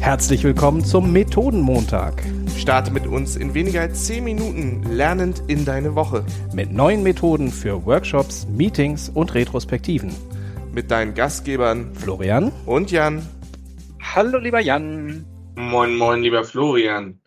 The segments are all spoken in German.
Herzlich willkommen zum Methodenmontag. Starte mit uns in weniger als 10 Minuten lernend in deine Woche. Mit neuen Methoden für Workshops, Meetings und Retrospektiven. Mit deinen Gastgebern Florian und Jan. Hallo lieber Jan. Moin, moin, lieber Florian.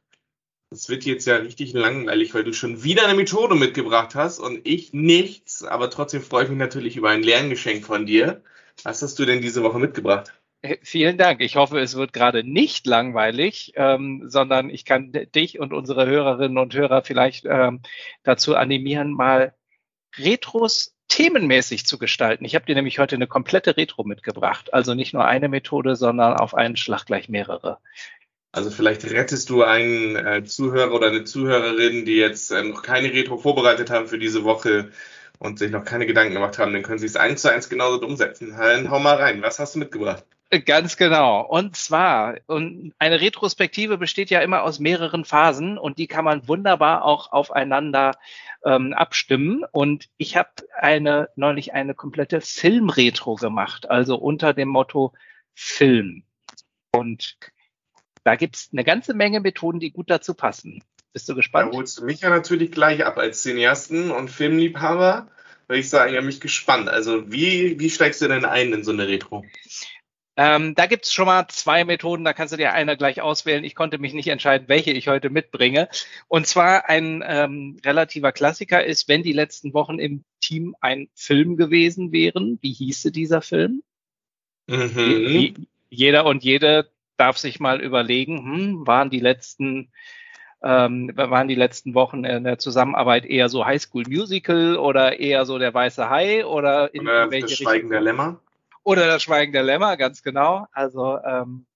Es wird jetzt ja richtig langweilig, weil du schon wieder eine Methode mitgebracht hast und ich nichts. Aber trotzdem freue ich mich natürlich über ein Lerngeschenk von dir. Was hast du denn diese Woche mitgebracht? Vielen Dank. Ich hoffe, es wird gerade nicht langweilig, ähm, sondern ich kann dich und unsere Hörerinnen und Hörer vielleicht ähm, dazu animieren, mal Retros themenmäßig zu gestalten. Ich habe dir nämlich heute eine komplette Retro mitgebracht. Also nicht nur eine Methode, sondern auf einen Schlag gleich mehrere. Also vielleicht rettest du einen äh, Zuhörer oder eine Zuhörerin, die jetzt äh, noch keine Retro vorbereitet haben für diese Woche und sich noch keine Gedanken gemacht haben, dann können sie es eins zu eins genauso umsetzen. Halt, hau mal rein. Was hast du mitgebracht? Ganz genau. Und zwar, und eine Retrospektive besteht ja immer aus mehreren Phasen und die kann man wunderbar auch aufeinander ähm, abstimmen. Und ich habe eine neulich eine komplette Filmretro gemacht, also unter dem Motto Film. Und da gibt's eine ganze Menge Methoden, die gut dazu passen. Bist du gespannt? Da holst du mich ja natürlich gleich ab als Cineasten und Filmliebhaber. Würde ich sagen, ja, mich gespannt. Also wie, wie steigst du denn ein in so eine Retro? Ähm, da gibt's schon mal zwei Methoden, da kannst du dir eine gleich auswählen. Ich konnte mich nicht entscheiden, welche ich heute mitbringe. Und zwar ein ähm, relativer Klassiker ist, wenn die letzten Wochen im Team ein Film gewesen wären. Wie hieße dieser Film? Mhm. Jeder und jede darf sich mal überlegen, hm, waren die letzten ähm, waren die letzten Wochen in der Zusammenarbeit eher so Highschool Musical oder eher so der weiße Hai oder in oder welche das Schweigen der Lämmer? Oder das Schweigen der Lämmer, ganz genau. Also ähm,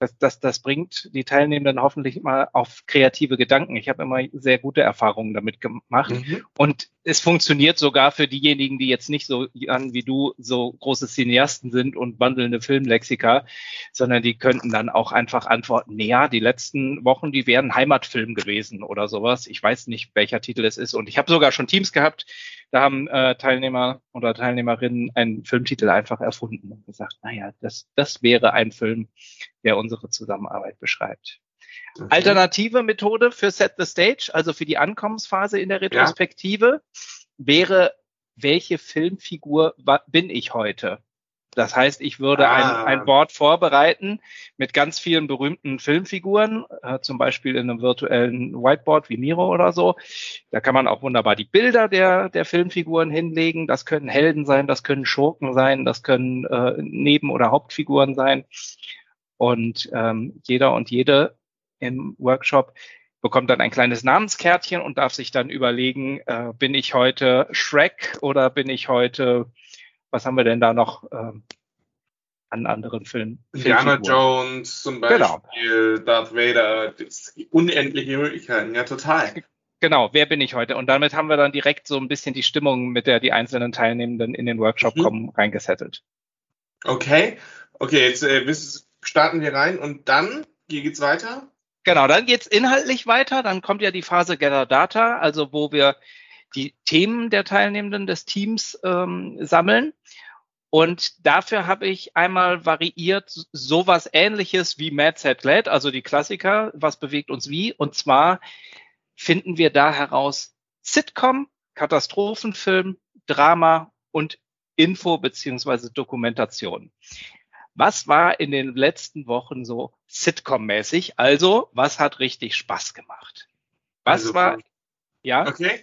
das, das, das bringt die Teilnehmenden hoffentlich mal auf kreative Gedanken. Ich habe immer sehr gute Erfahrungen damit gemacht. Mhm. Und es funktioniert sogar für diejenigen, die jetzt nicht so an wie du so große Cineasten sind und wandelnde Filmlexika, sondern die könnten dann auch einfach antworten, naja, die letzten Wochen, die wären Heimatfilm gewesen oder sowas. Ich weiß nicht, welcher Titel es ist. Und ich habe sogar schon Teams gehabt, da haben äh, Teilnehmer oder Teilnehmerinnen einen Filmtitel einfach erfunden und gesagt, naja, das, das wäre ein Film, der unsere Zusammenarbeit beschreibt. Okay. Alternative Methode für Set the Stage, also für die Ankommensphase in der Retrospektive, ja. wäre, welche Filmfigur bin ich heute? Das heißt, ich würde ah. ein, ein Board vorbereiten mit ganz vielen berühmten Filmfiguren, äh, zum Beispiel in einem virtuellen Whiteboard wie Miro oder so. Da kann man auch wunderbar die Bilder der, der Filmfiguren hinlegen. Das können Helden sein, das können Schurken sein, das können äh, Neben- oder Hauptfiguren sein. Und ähm, jeder und jede im Workshop bekommt dann ein kleines Namenskärtchen und darf sich dann überlegen, äh, bin ich heute Shrek oder bin ich heute was haben wir denn da noch ähm, an anderen Filmen? Indiana Jones zum genau. Beispiel, genau. Darth Vader, unendliche Möglichkeiten, ja total. Genau, wer bin ich heute? Und damit haben wir dann direkt so ein bisschen die Stimmung, mit der die einzelnen Teilnehmenden in den Workshop mhm. kommen, reingesettelt. Okay, okay, jetzt äh, starten wir rein und dann, wie geht's weiter? Genau, dann geht's inhaltlich weiter. Dann kommt ja die Phase Gather Data, also wo wir die Themen der Teilnehmenden des Teams ähm, sammeln. Und dafür habe ich einmal variiert sowas ähnliches wie Mad Set Led, also die Klassiker, was bewegt uns wie. Und zwar finden wir da heraus Sitcom, Katastrophenfilm, Drama und Info beziehungsweise Dokumentation. Was war in den letzten Wochen so Sitcom-mäßig? Also, was hat richtig Spaß gemacht? Was also, war, ja? Okay.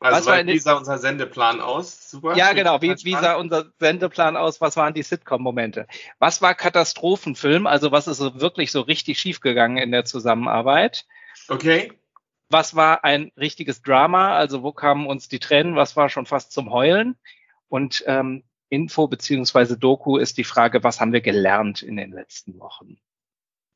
Also was wie sah unser Sendeplan aus? Super. Ja, genau. Wie, wie sah unser Sendeplan aus? Was waren die Sitcom-Momente? Was war Katastrophenfilm? Also was ist so wirklich so richtig schiefgegangen in der Zusammenarbeit? Okay. Was war ein richtiges Drama? Also wo kamen uns die Tränen? Was war schon fast zum Heulen? Und ähm, Info beziehungsweise Doku ist die Frage, was haben wir gelernt in den letzten Wochen?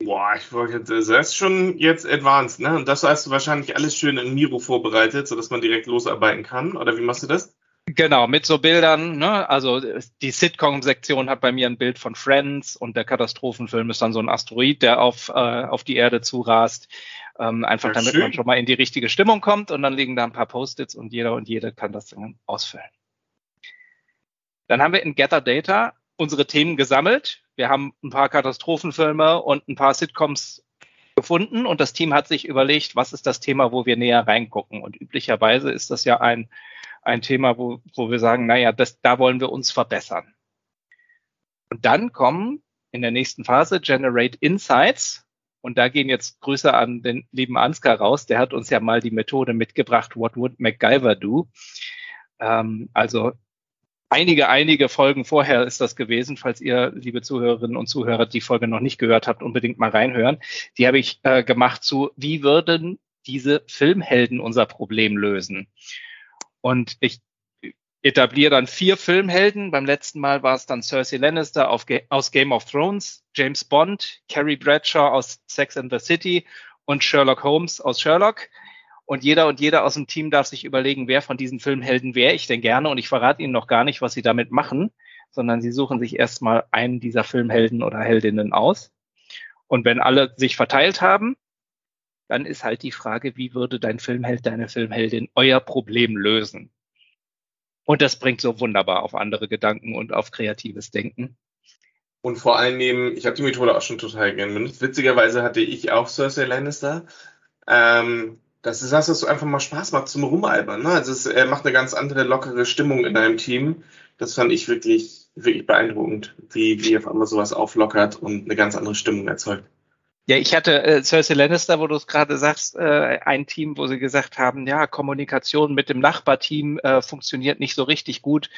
Boah, ich wollte, das ist schon jetzt advanced, ne? Und das hast du wahrscheinlich alles schön in Miro vorbereitet, sodass man direkt losarbeiten kann. Oder wie machst du das? Genau, mit so Bildern, ne? Also die Sitcom-Sektion hat bei mir ein Bild von Friends und der Katastrophenfilm ist dann so ein Asteroid, der auf, äh, auf die Erde zurast. Ähm, einfach ja, damit schön. man schon mal in die richtige Stimmung kommt und dann liegen da ein paar Post-its und jeder und jede kann das dann ausfüllen. Dann haben wir in Gather Data unsere Themen gesammelt. Wir haben ein paar Katastrophenfilme und ein paar Sitcoms gefunden und das Team hat sich überlegt, was ist das Thema, wo wir näher reingucken. Und üblicherweise ist das ja ein, ein Thema, wo, wo wir sagen, naja, das, da wollen wir uns verbessern. Und dann kommen in der nächsten Phase Generate Insights. Und da gehen jetzt Grüße an den lieben Ansgar raus. Der hat uns ja mal die Methode mitgebracht, What would MacGyver do? Ähm, also einige, einige Folgen vorher ist das gewesen. Falls ihr, liebe Zuhörerinnen und Zuhörer, die Folge noch nicht gehört habt, unbedingt mal reinhören. Die habe ich äh, gemacht zu, wie würden diese Filmhelden unser Problem lösen? Und ich etabliere dann vier Filmhelden. Beim letzten Mal war es dann Cersei Lannister auf, aus Game of Thrones, James Bond, Carrie Bradshaw aus Sex and the City und Sherlock Holmes aus Sherlock. Und jeder und jeder aus dem Team darf sich überlegen, wer von diesen Filmhelden wäre ich denn gerne. Und ich verrate Ihnen noch gar nicht, was Sie damit machen, sondern Sie suchen sich erstmal einen dieser Filmhelden oder Heldinnen aus. Und wenn alle sich verteilt haben, dann ist halt die Frage, wie würde dein Filmheld, deine Filmheldin euer Problem lösen? Und das bringt so wunderbar auf andere Gedanken und auf kreatives Denken. Und vor allen Dingen, ich habe die Methode auch schon total gern benutzt. Witzigerweise hatte ich auch Cersei Lannister. Ähm, das ist das, was so einfach mal Spaß macht zum Rumalbern. Ne? Also es äh, macht eine ganz andere, lockere Stimmung in deinem Team. Das fand ich wirklich, wirklich beeindruckend, wie, wie auf einmal sowas auflockert und eine ganz andere Stimmung erzeugt. Ja, ich hatte äh, Cersei Lannister, wo du es gerade sagst, äh, ein Team, wo sie gesagt haben, ja, Kommunikation mit dem Nachbarteam äh, funktioniert nicht so richtig gut.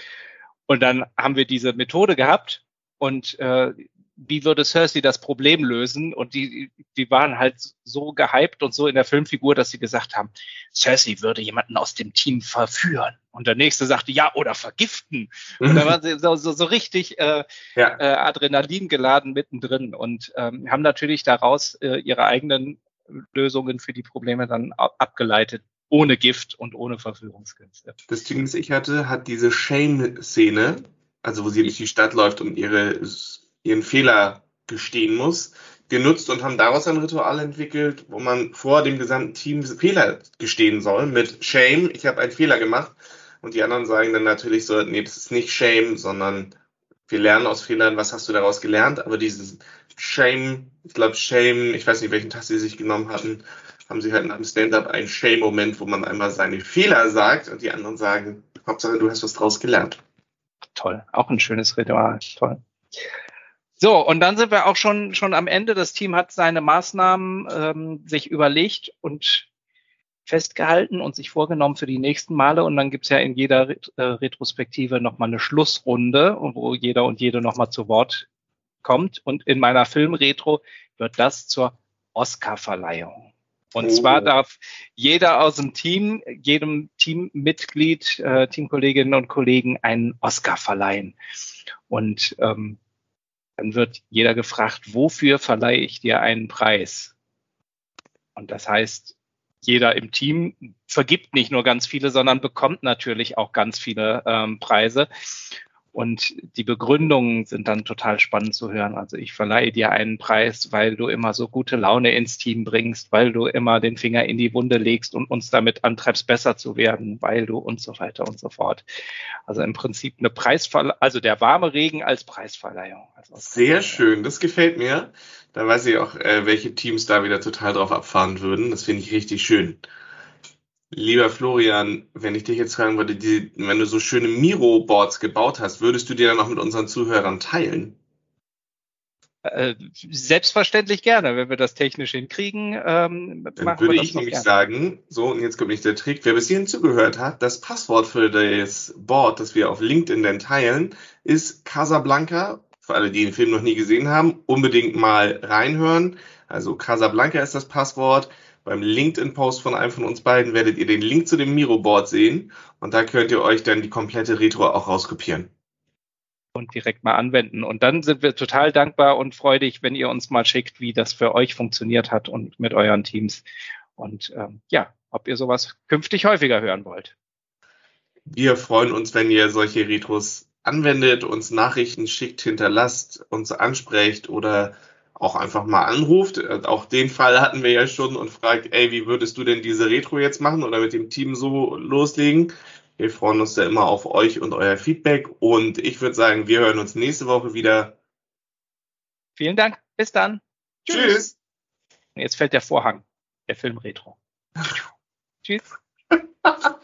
Und dann haben wir diese Methode gehabt und äh, wie würde Cersei das Problem lösen? Und die, die waren halt so gehypt und so in der Filmfigur, dass sie gesagt haben, Cersei würde jemanden aus dem Team verführen. Und der nächste sagte, ja, oder vergiften. Und da waren sie so, so, so richtig äh, ja. äh, Adrenalin geladen mittendrin und ähm, haben natürlich daraus äh, ihre eigenen Lösungen für die Probleme dann abgeleitet ohne Gift und ohne Verführungskünste. Das Ding, das ich hatte, hat diese Shame-Szene, also wo sie durch die Stadt läuft und ihre ihren Fehler gestehen muss, genutzt und haben daraus ein Ritual entwickelt, wo man vor dem gesamten Team Fehler gestehen soll mit Shame, ich habe einen Fehler gemacht. Und die anderen sagen dann natürlich so, nee, das ist nicht Shame, sondern wir lernen aus Fehlern, was hast du daraus gelernt? Aber dieses Shame, ich glaube Shame, ich weiß nicht, welchen Tast sie sich genommen hatten, haben sie halt nach dem Stand-up einen Shame-Moment, wo man einmal seine Fehler sagt und die anderen sagen, Hauptsache du hast was draus gelernt. Toll, auch ein schönes Ritual, toll. So, und dann sind wir auch schon, schon am Ende. Das Team hat seine Maßnahmen ähm, sich überlegt und festgehalten und sich vorgenommen für die nächsten Male. Und dann gibt's ja in jeder äh, Retrospektive nochmal eine Schlussrunde, wo jeder und jede nochmal zu Wort kommt. Und in meiner Filmretro wird das zur Oscar-Verleihung. Und oh. zwar darf jeder aus dem Team, jedem Teammitglied, äh, Teamkolleginnen und Kollegen einen Oscar verleihen. Und ähm, dann wird jeder gefragt, wofür verleihe ich dir einen Preis? Und das heißt, jeder im Team vergibt nicht nur ganz viele, sondern bekommt natürlich auch ganz viele ähm, Preise. Und die Begründungen sind dann total spannend zu hören. Also ich verleihe dir einen Preis, weil du immer so gute Laune ins Team bringst, weil du immer den Finger in die Wunde legst und uns damit antreibst, besser zu werden, weil du und so weiter und so fort. Also im Prinzip eine Preisverleihung, also der warme Regen als Preisverleihung. Also Sehr schön, das gefällt mir. Da weiß ich auch, äh, welche Teams da wieder total drauf abfahren würden. Das finde ich richtig schön. Lieber Florian, wenn ich dich jetzt fragen würde, die, wenn du so schöne Miro-Boards gebaut hast, würdest du die dann auch mit unseren Zuhörern teilen? Äh, selbstverständlich gerne, wenn wir das technisch hinkriegen. Ähm, dann würde ich nämlich gerne. sagen, so und jetzt kommt nicht der Trick, wer bis hierhin zugehört hat, das Passwort für das Board, das wir auf LinkedIn dann teilen, ist Casablanca. Für alle, die den Film noch nie gesehen haben, unbedingt mal reinhören. Also Casablanca ist das Passwort. Beim LinkedIn-Post von einem von uns beiden werdet ihr den Link zu dem Miro-Board sehen und da könnt ihr euch dann die komplette Retro auch rauskopieren. Und direkt mal anwenden. Und dann sind wir total dankbar und freudig, wenn ihr uns mal schickt, wie das für euch funktioniert hat und mit euren Teams. Und ähm, ja, ob ihr sowas künftig häufiger hören wollt. Wir freuen uns, wenn ihr solche Retros anwendet, uns Nachrichten schickt, hinterlasst, uns ansprecht oder auch einfach mal anruft. Äh, auch den Fall hatten wir ja schon und fragt, ey, wie würdest du denn diese Retro jetzt machen oder mit dem Team so loslegen? Wir freuen uns da immer auf euch und euer Feedback. Und ich würde sagen, wir hören uns nächste Woche wieder. Vielen Dank. Bis dann. Tschüss. Tschüss. Jetzt fällt der Vorhang, der Film Retro. Tschüss.